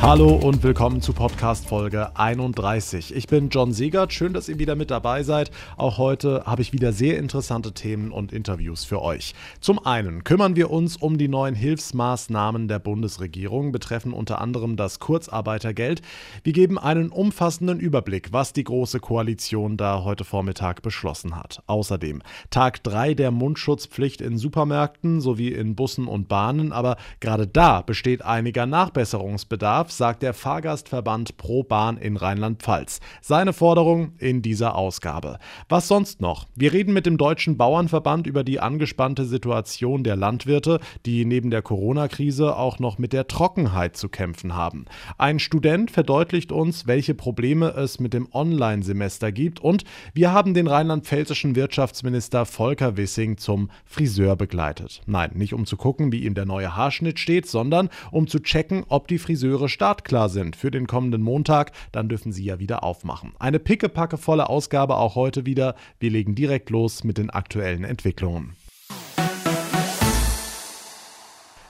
Hallo und willkommen zu Podcast Folge 31. Ich bin John Siegert, schön, dass ihr wieder mit dabei seid. Auch heute habe ich wieder sehr interessante Themen und Interviews für euch. Zum einen kümmern wir uns um die neuen Hilfsmaßnahmen der Bundesregierung, betreffen unter anderem das Kurzarbeitergeld. Wir geben einen umfassenden Überblick, was die Große Koalition da heute Vormittag beschlossen hat. Außerdem Tag 3 der Mundschutzpflicht in Supermärkten sowie in Bussen und Bahnen, aber gerade da besteht einiger Nachbesserungsbedarf darf, sagt der Fahrgastverband Pro Bahn in Rheinland-Pfalz. Seine Forderung in dieser Ausgabe. Was sonst noch? Wir reden mit dem Deutschen Bauernverband über die angespannte Situation der Landwirte, die neben der Corona-Krise auch noch mit der Trockenheit zu kämpfen haben. Ein Student verdeutlicht uns, welche Probleme es mit dem Online-Semester gibt und wir haben den rheinland-pfälzischen Wirtschaftsminister Volker Wissing zum Friseur begleitet. Nein, nicht um zu gucken, wie ihm der neue Haarschnitt steht, sondern um zu checken, ob die Friseure startklar sind für den kommenden Montag, dann dürfen Sie ja wieder aufmachen. Eine pickepackevolle Ausgabe auch heute wieder. Wir legen direkt los mit den aktuellen Entwicklungen.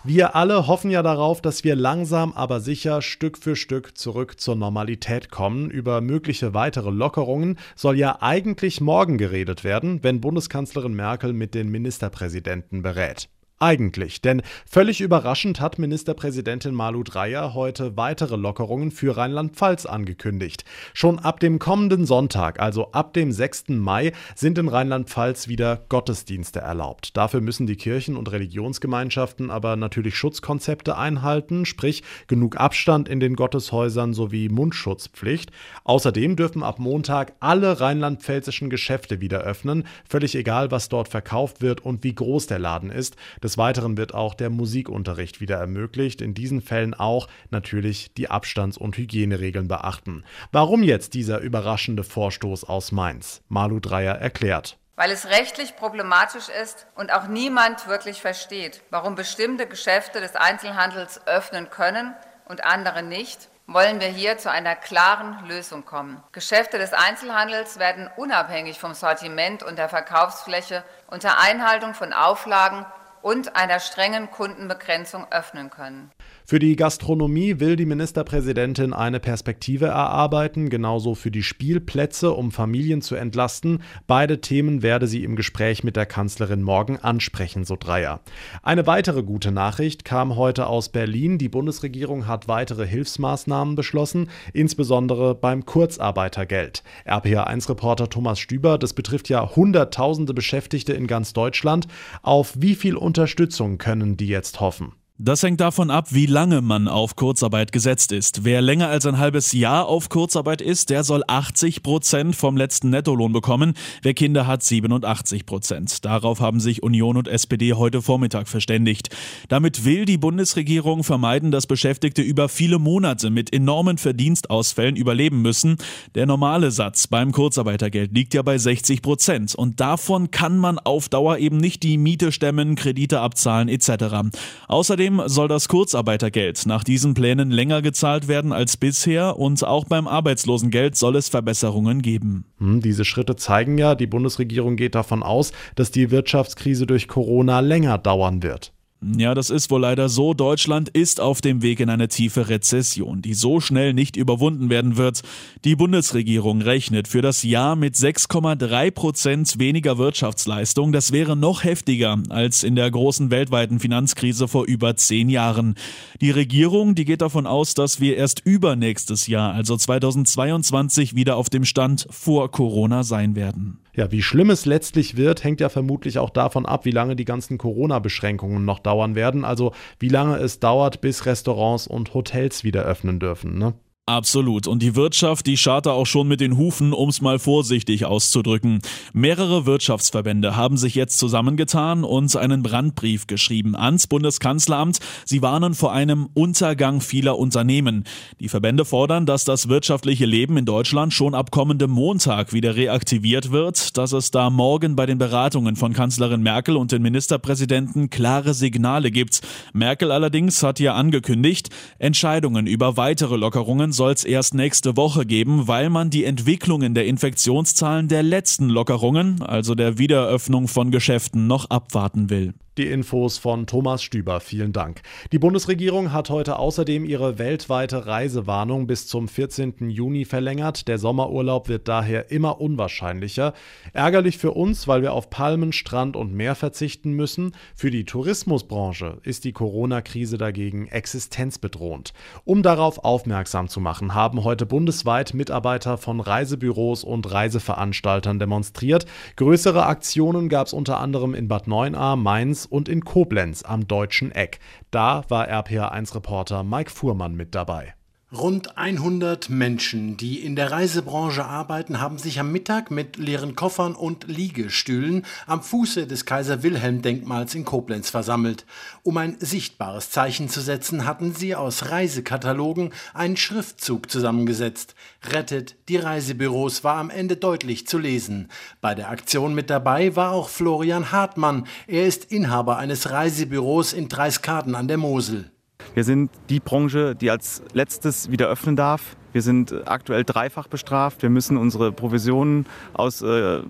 Wir alle hoffen ja darauf, dass wir langsam aber sicher Stück für Stück zurück zur Normalität kommen. Über mögliche weitere Lockerungen soll ja eigentlich morgen geredet werden, wenn Bundeskanzlerin Merkel mit den Ministerpräsidenten berät. Eigentlich, denn völlig überraschend hat Ministerpräsidentin Malu Dreyer heute weitere Lockerungen für Rheinland-Pfalz angekündigt. Schon ab dem kommenden Sonntag, also ab dem 6. Mai, sind in Rheinland-Pfalz wieder Gottesdienste erlaubt. Dafür müssen die Kirchen und Religionsgemeinschaften aber natürlich Schutzkonzepte einhalten, sprich genug Abstand in den Gotteshäusern sowie Mundschutzpflicht. Außerdem dürfen ab Montag alle rheinland-pfälzischen Geschäfte wieder öffnen, völlig egal, was dort verkauft wird und wie groß der Laden ist. Des Weiteren wird auch der Musikunterricht wieder ermöglicht. In diesen Fällen auch natürlich die Abstands- und Hygieneregeln beachten. Warum jetzt dieser überraschende Vorstoß aus Mainz? Malu Dreyer erklärt weil es rechtlich problematisch ist und auch niemand wirklich versteht, warum bestimmte Geschäfte des Einzelhandels öffnen können und andere nicht, wollen wir hier zu einer klaren Lösung kommen. Geschäfte des Einzelhandels werden unabhängig vom Sortiment und der Verkaufsfläche unter Einhaltung von Auflagen und einer strengen Kundenbegrenzung öffnen können. Für die Gastronomie will die Ministerpräsidentin eine Perspektive erarbeiten, genauso für die Spielplätze, um Familien zu entlasten. Beide Themen werde sie im Gespräch mit der Kanzlerin morgen ansprechen, so Dreier. Eine weitere gute Nachricht kam heute aus Berlin. Die Bundesregierung hat weitere Hilfsmaßnahmen beschlossen, insbesondere beim Kurzarbeitergeld. RPA1-Reporter Thomas Stüber, das betrifft ja Hunderttausende Beschäftigte in ganz Deutschland. Auf wie viel Unterstützung können die jetzt hoffen? Das hängt davon ab, wie lange man auf Kurzarbeit gesetzt ist. Wer länger als ein halbes Jahr auf Kurzarbeit ist, der soll 80 Prozent vom letzten Nettolohn bekommen. Wer Kinder hat, 87 Prozent. Darauf haben sich Union und SPD heute Vormittag verständigt. Damit will die Bundesregierung vermeiden, dass Beschäftigte über viele Monate mit enormen Verdienstausfällen überleben müssen. Der normale Satz beim Kurzarbeitergeld liegt ja bei 60 Prozent. Und davon kann man auf Dauer eben nicht die Miete stemmen, Kredite abzahlen etc. Außerdem Außerdem soll das Kurzarbeitergeld nach diesen Plänen länger gezahlt werden als bisher und auch beim Arbeitslosengeld soll es Verbesserungen geben. Hm, diese Schritte zeigen ja, die Bundesregierung geht davon aus, dass die Wirtschaftskrise durch Corona länger dauern wird. Ja, das ist wohl leider so. Deutschland ist auf dem Weg in eine tiefe Rezession, die so schnell nicht überwunden werden wird. Die Bundesregierung rechnet für das Jahr mit 6,3 Prozent weniger Wirtschaftsleistung. Das wäre noch heftiger als in der großen weltweiten Finanzkrise vor über zehn Jahren. Die Regierung, die geht davon aus, dass wir erst übernächstes Jahr, also 2022, wieder auf dem Stand vor Corona sein werden. Ja, wie schlimm es letztlich wird, hängt ja vermutlich auch davon ab, wie lange die ganzen Corona-Beschränkungen noch dauern werden. Also wie lange es dauert, bis Restaurants und Hotels wieder öffnen dürfen. Ne? Absolut. Und die Wirtschaft, die scharte auch schon mit den Hufen, um's mal vorsichtig auszudrücken. Mehrere Wirtschaftsverbände haben sich jetzt zusammengetan und einen Brandbrief geschrieben ans Bundeskanzleramt. Sie warnen vor einem Untergang vieler Unternehmen. Die Verbände fordern, dass das wirtschaftliche Leben in Deutschland schon ab kommendem Montag wieder reaktiviert wird, dass es da morgen bei den Beratungen von Kanzlerin Merkel und den Ministerpräsidenten klare Signale gibt. Merkel allerdings hat ja angekündigt, Entscheidungen über weitere Lockerungen soll es erst nächste Woche geben, weil man die Entwicklungen der Infektionszahlen der letzten Lockerungen, also der Wiedereröffnung von Geschäften, noch abwarten will. Die Infos von Thomas Stüber, vielen Dank. Die Bundesregierung hat heute außerdem ihre weltweite Reisewarnung bis zum 14. Juni verlängert. Der Sommerurlaub wird daher immer unwahrscheinlicher. Ärgerlich für uns, weil wir auf Palmen, Strand und Meer verzichten müssen. Für die Tourismusbranche ist die Corona-Krise dagegen existenzbedrohend. Um darauf aufmerksam zu machen, haben heute bundesweit Mitarbeiter von Reisebüros und Reiseveranstaltern demonstriert. Größere Aktionen gab es unter anderem in Bad Neuenahr, Mainz und in Koblenz am Deutschen Eck. Da war RPA1-Reporter Mike Fuhrmann mit dabei. Rund 100 Menschen, die in der Reisebranche arbeiten, haben sich am Mittag mit leeren Koffern und Liegestühlen am Fuße des Kaiser-Wilhelm-Denkmals in Koblenz versammelt. Um ein sichtbares Zeichen zu setzen, hatten sie aus Reisekatalogen einen Schriftzug zusammengesetzt. Rettet die Reisebüros war am Ende deutlich zu lesen. Bei der Aktion mit dabei war auch Florian Hartmann. Er ist Inhaber eines Reisebüros in Dreiskaden an der Mosel. Wir sind die Branche, die als letztes wieder öffnen darf. Wir sind aktuell dreifach bestraft. Wir müssen unsere Provisionen aus äh,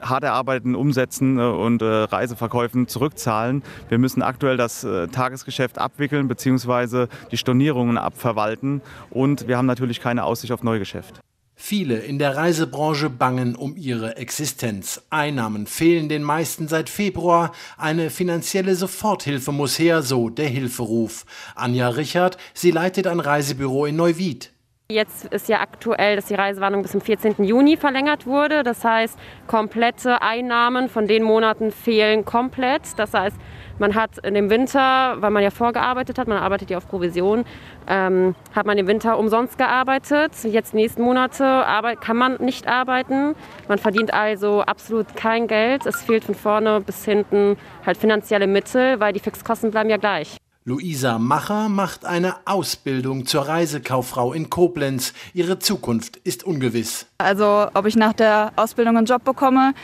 hart erarbeiteten Umsätzen äh, und äh, Reiseverkäufen zurückzahlen. Wir müssen aktuell das äh, Tagesgeschäft abwickeln bzw. die Stornierungen abverwalten. Und wir haben natürlich keine Aussicht auf Neugeschäft. Viele in der Reisebranche bangen um ihre Existenz. Einnahmen fehlen den meisten seit Februar. Eine finanzielle Soforthilfe muss her, so der Hilferuf. Anja Richard, sie leitet ein Reisebüro in Neuwied. Jetzt ist ja aktuell, dass die Reisewarnung bis zum 14. Juni verlängert wurde. Das heißt, komplette Einnahmen von den Monaten fehlen komplett. Das heißt, man hat in dem Winter, weil man ja vorgearbeitet hat, man arbeitet ja auf Provision, ähm, hat man im Winter umsonst gearbeitet. Jetzt nächsten Monate kann man nicht arbeiten. Man verdient also absolut kein Geld. Es fehlt von vorne bis hinten halt finanzielle Mittel, weil die Fixkosten bleiben ja gleich. Luisa Macher macht eine Ausbildung zur Reisekauffrau in Koblenz. Ihre Zukunft ist ungewiss. Also ob ich nach der Ausbildung einen Job bekomme,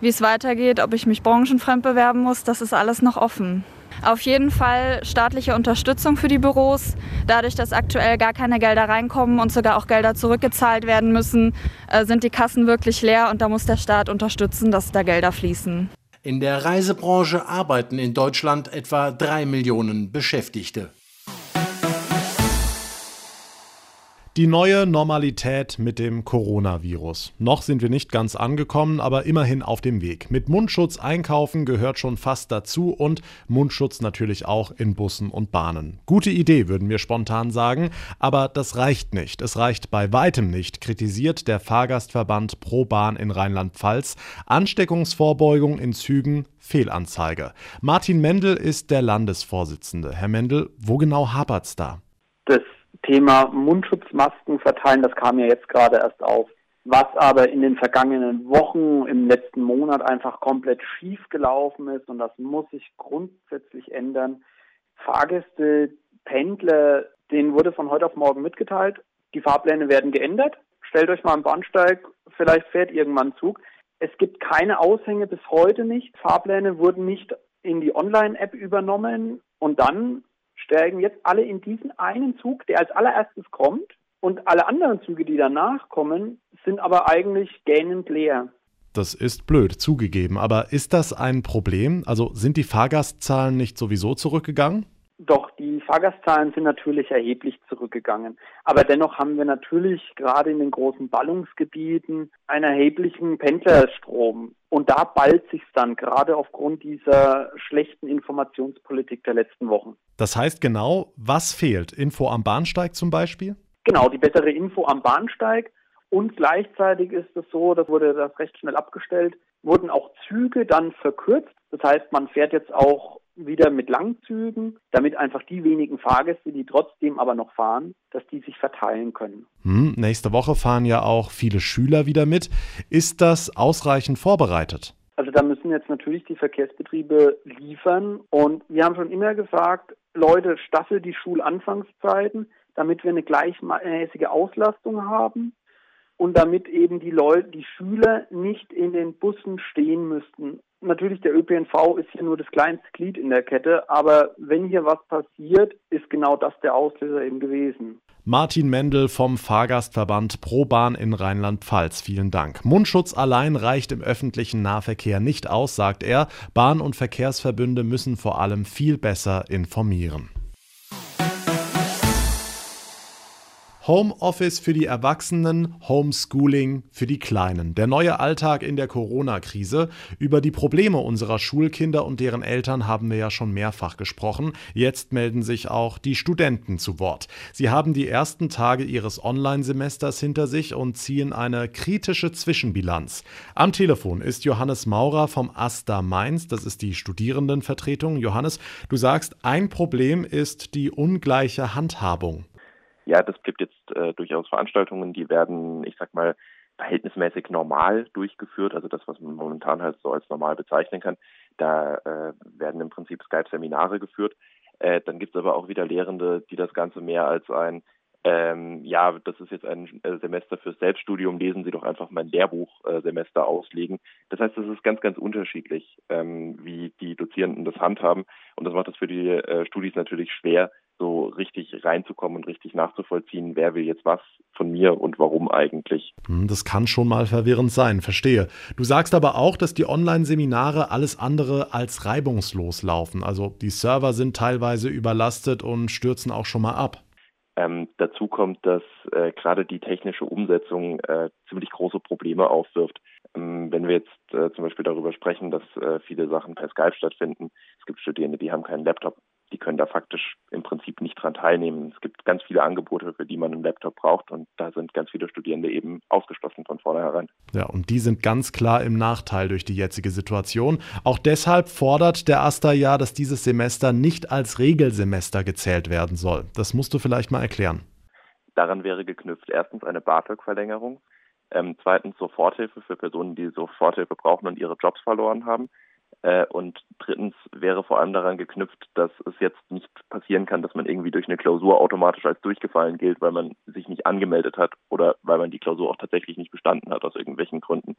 wie es weitergeht, ob ich mich branchenfremd bewerben muss, das ist alles noch offen. Auf jeden Fall staatliche Unterstützung für die Büros. Dadurch, dass aktuell gar keine Gelder reinkommen und sogar auch Gelder zurückgezahlt werden müssen, äh, sind die Kassen wirklich leer und da muss der Staat unterstützen, dass da Gelder fließen. In der Reisebranche arbeiten in Deutschland etwa drei Millionen Beschäftigte. Die neue Normalität mit dem Coronavirus. Noch sind wir nicht ganz angekommen, aber immerhin auf dem Weg. Mit Mundschutz einkaufen gehört schon fast dazu und Mundschutz natürlich auch in Bussen und Bahnen. Gute Idee, würden wir spontan sagen, aber das reicht nicht. Es reicht bei weitem nicht, kritisiert der Fahrgastverband Pro Bahn in Rheinland-Pfalz. Ansteckungsvorbeugung in Zügen, Fehlanzeige. Martin Mendel ist der Landesvorsitzende. Herr Mendel, wo genau hapert's da? Das Thema Mundschutzmasken verteilen, das kam ja jetzt gerade erst auf. Was aber in den vergangenen Wochen, im letzten Monat einfach komplett schief gelaufen ist und das muss sich grundsätzlich ändern. Fahrgäste, Pendler, denen wurde von heute auf morgen mitgeteilt, die Fahrpläne werden geändert. Stellt euch mal am Bahnsteig, vielleicht fährt irgendwann Zug. Es gibt keine Aushänge bis heute nicht. Fahrpläne wurden nicht in die Online-App übernommen und dann steigen jetzt alle in diesen einen Zug, der als allererstes kommt. Und alle anderen Züge, die danach kommen, sind aber eigentlich gähnend leer. Das ist blöd, zugegeben. Aber ist das ein Problem? Also sind die Fahrgastzahlen nicht sowieso zurückgegangen? Doch, die Fahrgastzahlen sind natürlich erheblich zurückgegangen. Aber dennoch haben wir natürlich gerade in den großen Ballungsgebieten einen erheblichen Pendlerstrom. Und da ballt sich dann gerade aufgrund dieser schlechten Informationspolitik der letzten Wochen. Das heißt genau, was fehlt? Info am Bahnsteig zum Beispiel? Genau, die bessere Info am Bahnsteig. Und gleichzeitig ist es so, das wurde das recht schnell abgestellt, wurden auch Züge dann verkürzt. Das heißt, man fährt jetzt auch wieder mit Langzügen, damit einfach die wenigen Fahrgäste, die trotzdem aber noch fahren, dass die sich verteilen können. Hm, nächste Woche fahren ja auch viele Schüler wieder mit. Ist das ausreichend vorbereitet? Also da müssen jetzt natürlich die Verkehrsbetriebe liefern. Und wir haben schon immer gesagt, Leute, staffel die Schulanfangszeiten, damit wir eine gleichmäßige Auslastung haben und damit eben die Leute, die Schüler nicht in den Bussen stehen müssten Natürlich, der ÖPNV ist hier nur das kleinste Glied in der Kette, aber wenn hier was passiert, ist genau das der Auslöser eben gewesen. Martin Mendel vom Fahrgastverband ProBahn in Rheinland-Pfalz. Vielen Dank. Mundschutz allein reicht im öffentlichen Nahverkehr nicht aus, sagt er. Bahn- und Verkehrsverbünde müssen vor allem viel besser informieren. Homeoffice für die Erwachsenen, Homeschooling für die Kleinen. Der neue Alltag in der Corona-Krise. Über die Probleme unserer Schulkinder und deren Eltern haben wir ja schon mehrfach gesprochen. Jetzt melden sich auch die Studenten zu Wort. Sie haben die ersten Tage ihres Online-Semesters hinter sich und ziehen eine kritische Zwischenbilanz. Am Telefon ist Johannes Maurer vom AStA Mainz. Das ist die Studierendenvertretung. Johannes, du sagst, ein Problem ist die ungleiche Handhabung. Ja, das gibt jetzt äh, durchaus Veranstaltungen, die werden, ich sag mal, verhältnismäßig normal durchgeführt, also das, was man momentan halt so als normal bezeichnen kann. Da äh, werden im Prinzip Skype-Seminare geführt. Äh, dann gibt es aber auch wieder Lehrende, die das Ganze mehr als ein, ähm, ja, das ist jetzt ein äh, Semester fürs Selbststudium, lesen Sie doch einfach mein Lehrbuchsemester äh, auslegen. Das heißt, es ist ganz, ganz unterschiedlich, ähm, wie die Dozierenden das handhaben. Und das macht es für die äh, Studis natürlich schwer, so richtig reinzukommen und richtig nachzuvollziehen, wer will jetzt was von mir und warum eigentlich. Hm, das kann schon mal verwirrend sein, verstehe. Du sagst aber auch, dass die Online-Seminare alles andere als reibungslos laufen. Also die Server sind teilweise überlastet und stürzen auch schon mal ab. Ähm, dazu kommt, dass äh, gerade die technische Umsetzung äh, ziemlich große Probleme aufwirft. Ähm, wenn wir jetzt äh, zum Beispiel darüber sprechen, dass äh, viele Sachen per Skype stattfinden, es gibt Studierende, die haben keinen Laptop die können da faktisch im Prinzip nicht dran teilnehmen. Es gibt ganz viele Angebote, für die man einen Laptop braucht und da sind ganz viele Studierende eben ausgeschlossen von vornherein. Ja, und die sind ganz klar im Nachteil durch die jetzige Situation. Auch deshalb fordert der AStA ja, dass dieses Semester nicht als Regelsemester gezählt werden soll. Das musst du vielleicht mal erklären. Daran wäre geknüpft erstens eine BAföG-Verlängerung, ähm, zweitens Soforthilfe für Personen, die Soforthilfe brauchen und ihre Jobs verloren haben und drittens wäre vor allem daran geknüpft, dass es jetzt nicht passieren kann, dass man irgendwie durch eine Klausur automatisch als durchgefallen gilt, weil man sich nicht angemeldet hat oder weil man die Klausur auch tatsächlich nicht bestanden hat aus irgendwelchen Gründen.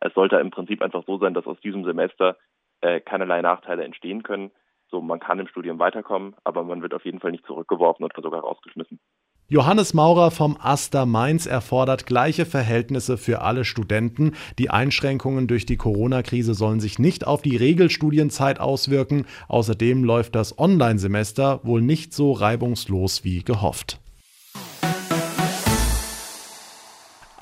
Es sollte im Prinzip einfach so sein, dass aus diesem Semester äh, keinerlei Nachteile entstehen können. So, man kann im Studium weiterkommen, aber man wird auf jeden Fall nicht zurückgeworfen oder sogar rausgeschmissen. Johannes Maurer vom Aster Mainz erfordert gleiche Verhältnisse für alle Studenten. Die Einschränkungen durch die Corona-Krise sollen sich nicht auf die Regelstudienzeit auswirken. Außerdem läuft das Online-Semester wohl nicht so reibungslos wie gehofft.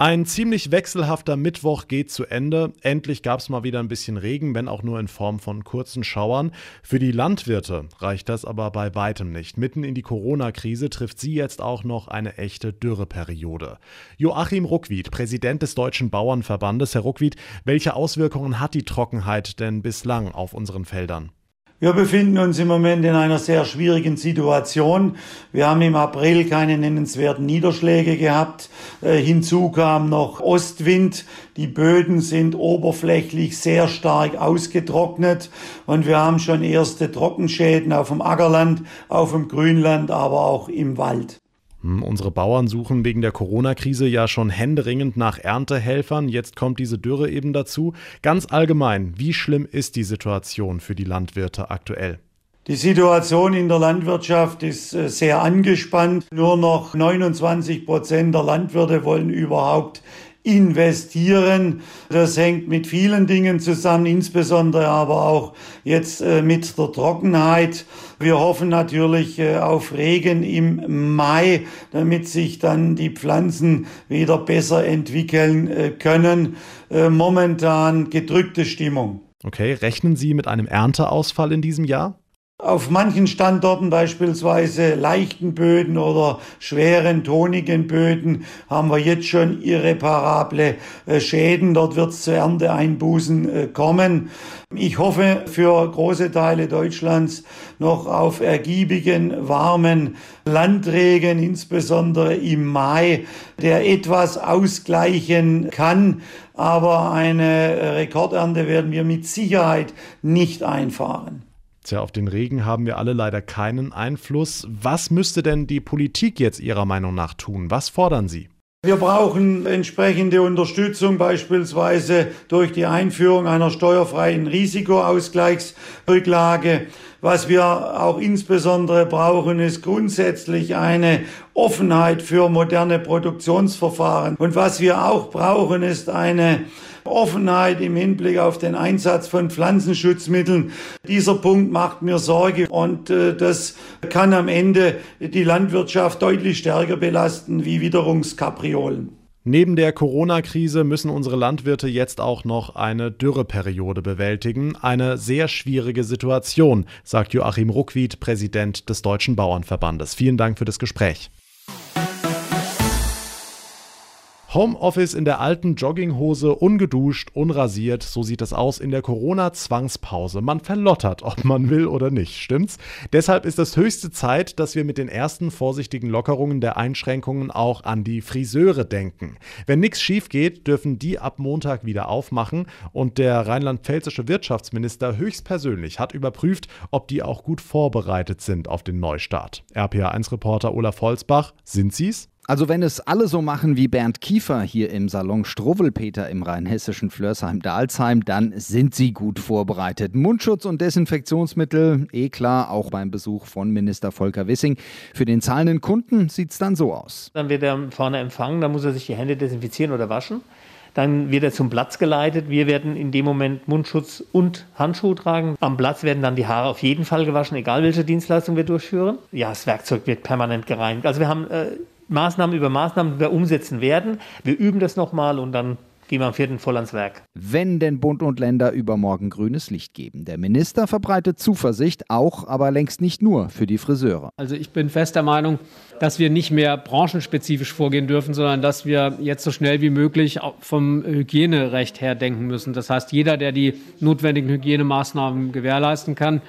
Ein ziemlich wechselhafter Mittwoch geht zu Ende. Endlich gab es mal wieder ein bisschen Regen, wenn auch nur in Form von kurzen Schauern. Für die Landwirte reicht das aber bei weitem nicht. Mitten in die Corona-Krise trifft sie jetzt auch noch eine echte Dürreperiode. Joachim Ruckwied, Präsident des Deutschen Bauernverbandes. Herr Ruckwied, welche Auswirkungen hat die Trockenheit denn bislang auf unseren Feldern? Wir befinden uns im Moment in einer sehr schwierigen Situation. Wir haben im April keine nennenswerten Niederschläge gehabt. Äh, hinzu kam noch Ostwind. Die Böden sind oberflächlich sehr stark ausgetrocknet und wir haben schon erste Trockenschäden auf dem Ackerland, auf dem Grünland, aber auch im Wald. Hm, unsere Bauern suchen wegen der Corona-Krise ja schon händeringend nach Erntehelfern. Jetzt kommt diese Dürre eben dazu. Ganz allgemein, wie schlimm ist die Situation für die Landwirte aktuell? Die Situation in der Landwirtschaft ist äh, sehr angespannt. Nur noch 29 Prozent der Landwirte wollen überhaupt investieren. Das hängt mit vielen Dingen zusammen, insbesondere aber auch jetzt äh, mit der Trockenheit. Wir hoffen natürlich äh, auf Regen im Mai, damit sich dann die Pflanzen wieder besser entwickeln äh, können. Momentan gedrückte Stimmung. Okay, rechnen Sie mit einem Ernteausfall in diesem Jahr? Auf manchen Standorten, beispielsweise leichten Böden oder schweren, tonigen Böden, haben wir jetzt schon irreparable äh, Schäden. Dort wird es zu Ernteeinbußen äh, kommen. Ich hoffe für große Teile Deutschlands noch auf ergiebigen, warmen Landregen, insbesondere im Mai, der etwas ausgleichen kann. Aber eine Rekordernte werden wir mit Sicherheit nicht einfahren. Tja, auf den Regen haben wir alle leider keinen Einfluss. Was müsste denn die Politik jetzt Ihrer Meinung nach tun? Was fordern Sie? Wir brauchen entsprechende Unterstützung, beispielsweise durch die Einführung einer steuerfreien Risikoausgleichsrücklage. Was wir auch insbesondere brauchen, ist grundsätzlich eine Offenheit für moderne Produktionsverfahren. Und was wir auch brauchen, ist eine Offenheit im Hinblick auf den Einsatz von Pflanzenschutzmitteln. Dieser Punkt macht mir Sorge und äh, das kann am Ende die Landwirtschaft deutlich stärker belasten wie Witterungskapriolen. Neben der Corona-Krise müssen unsere Landwirte jetzt auch noch eine Dürreperiode bewältigen. Eine sehr schwierige Situation, sagt Joachim Ruckwied, Präsident des Deutschen Bauernverbandes. Vielen Dank für das Gespräch. Homeoffice in der alten Jogginghose, ungeduscht, unrasiert, so sieht es aus in der Corona-Zwangspause. Man verlottert, ob man will oder nicht, stimmt's? Deshalb ist es höchste Zeit, dass wir mit den ersten vorsichtigen Lockerungen der Einschränkungen auch an die Friseure denken. Wenn nichts schief geht, dürfen die ab Montag wieder aufmachen und der rheinland-pfälzische Wirtschaftsminister höchstpersönlich hat überprüft, ob die auch gut vorbereitet sind auf den Neustart. RPA1-Reporter Olaf Holzbach, sind sie's? Also wenn es alle so machen wie Bernd Kiefer hier im Salon Struwwelpeter im rheinhessischen Flörsheim-Dalsheim, dann sind sie gut vorbereitet. Mundschutz und Desinfektionsmittel, eh klar, auch beim Besuch von Minister Volker Wissing. Für den zahlenden Kunden sieht es dann so aus. Dann wird er vorne empfangen, dann muss er sich die Hände desinfizieren oder waschen. Dann wird er zum Platz geleitet. Wir werden in dem Moment Mundschutz und Handschuhe tragen. Am Platz werden dann die Haare auf jeden Fall gewaschen, egal welche Dienstleistung wir durchführen. Ja, das Werkzeug wird permanent gereinigt. Also wir haben äh, Maßnahmen über Maßnahmen, die wir umsetzen werden. Wir üben das nochmal und dann gehen wir am 4. voll ans Werk. Wenn denn Bund und Länder übermorgen grünes Licht geben. Der Minister verbreitet Zuversicht, auch, aber längst nicht nur für die Friseure. Also ich bin fest der Meinung, dass wir nicht mehr branchenspezifisch vorgehen dürfen, sondern dass wir jetzt so schnell wie möglich vom Hygienerecht her denken müssen. Das heißt, jeder, der die notwendigen Hygienemaßnahmen gewährleisten kann,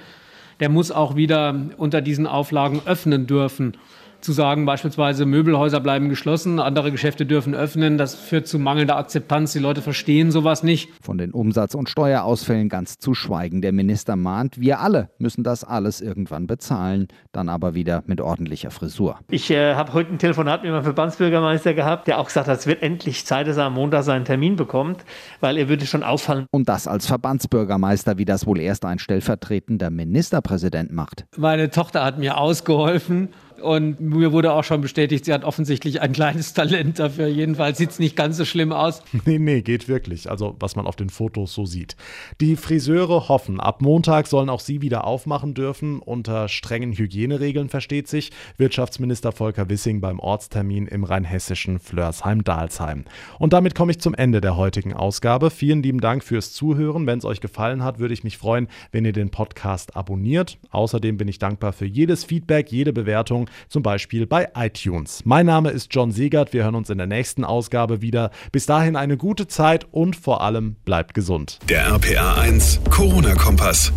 der muss auch wieder unter diesen Auflagen öffnen dürfen zu sagen, beispielsweise Möbelhäuser bleiben geschlossen, andere Geschäfte dürfen öffnen. Das führt zu mangelnder Akzeptanz. Die Leute verstehen sowas nicht. Von den Umsatz- und Steuerausfällen ganz zu schweigen. Der Minister mahnt, wir alle müssen das alles irgendwann bezahlen, dann aber wieder mit ordentlicher Frisur. Ich äh, habe heute ein Telefonat mit meinem Verbandsbürgermeister gehabt, der auch gesagt hat, es wird endlich Zeit, dass er am Montag seinen Termin bekommt, weil er würde schon auffallen. Und das als Verbandsbürgermeister, wie das wohl erst ein stellvertretender Ministerpräsident macht. Meine Tochter hat mir ausgeholfen und mir wurde auch schon bestätigt, sie hat offensichtlich ein kleines Talent dafür. Jedenfalls sieht es nicht ganz so schlimm aus. Nee, nee, geht wirklich. Also, was man auf den Fotos so sieht. Die Friseure hoffen, ab Montag sollen auch sie wieder aufmachen dürfen. Unter strengen Hygieneregeln versteht sich. Wirtschaftsminister Volker Wissing beim Ortstermin im rheinhessischen Flörsheim-Dalsheim. Und damit komme ich zum Ende der heutigen Ausgabe. Vielen lieben Dank fürs Zuhören. Wenn es euch gefallen hat, würde ich mich freuen, wenn ihr den Podcast abonniert. Außerdem bin ich dankbar für jedes Feedback, jede Bewertung zum Beispiel bei iTunes. Mein Name ist John Segert, wir hören uns in der nächsten Ausgabe wieder. Bis dahin eine gute Zeit und vor allem bleibt gesund. Der RPA 1 Corona-Kompass.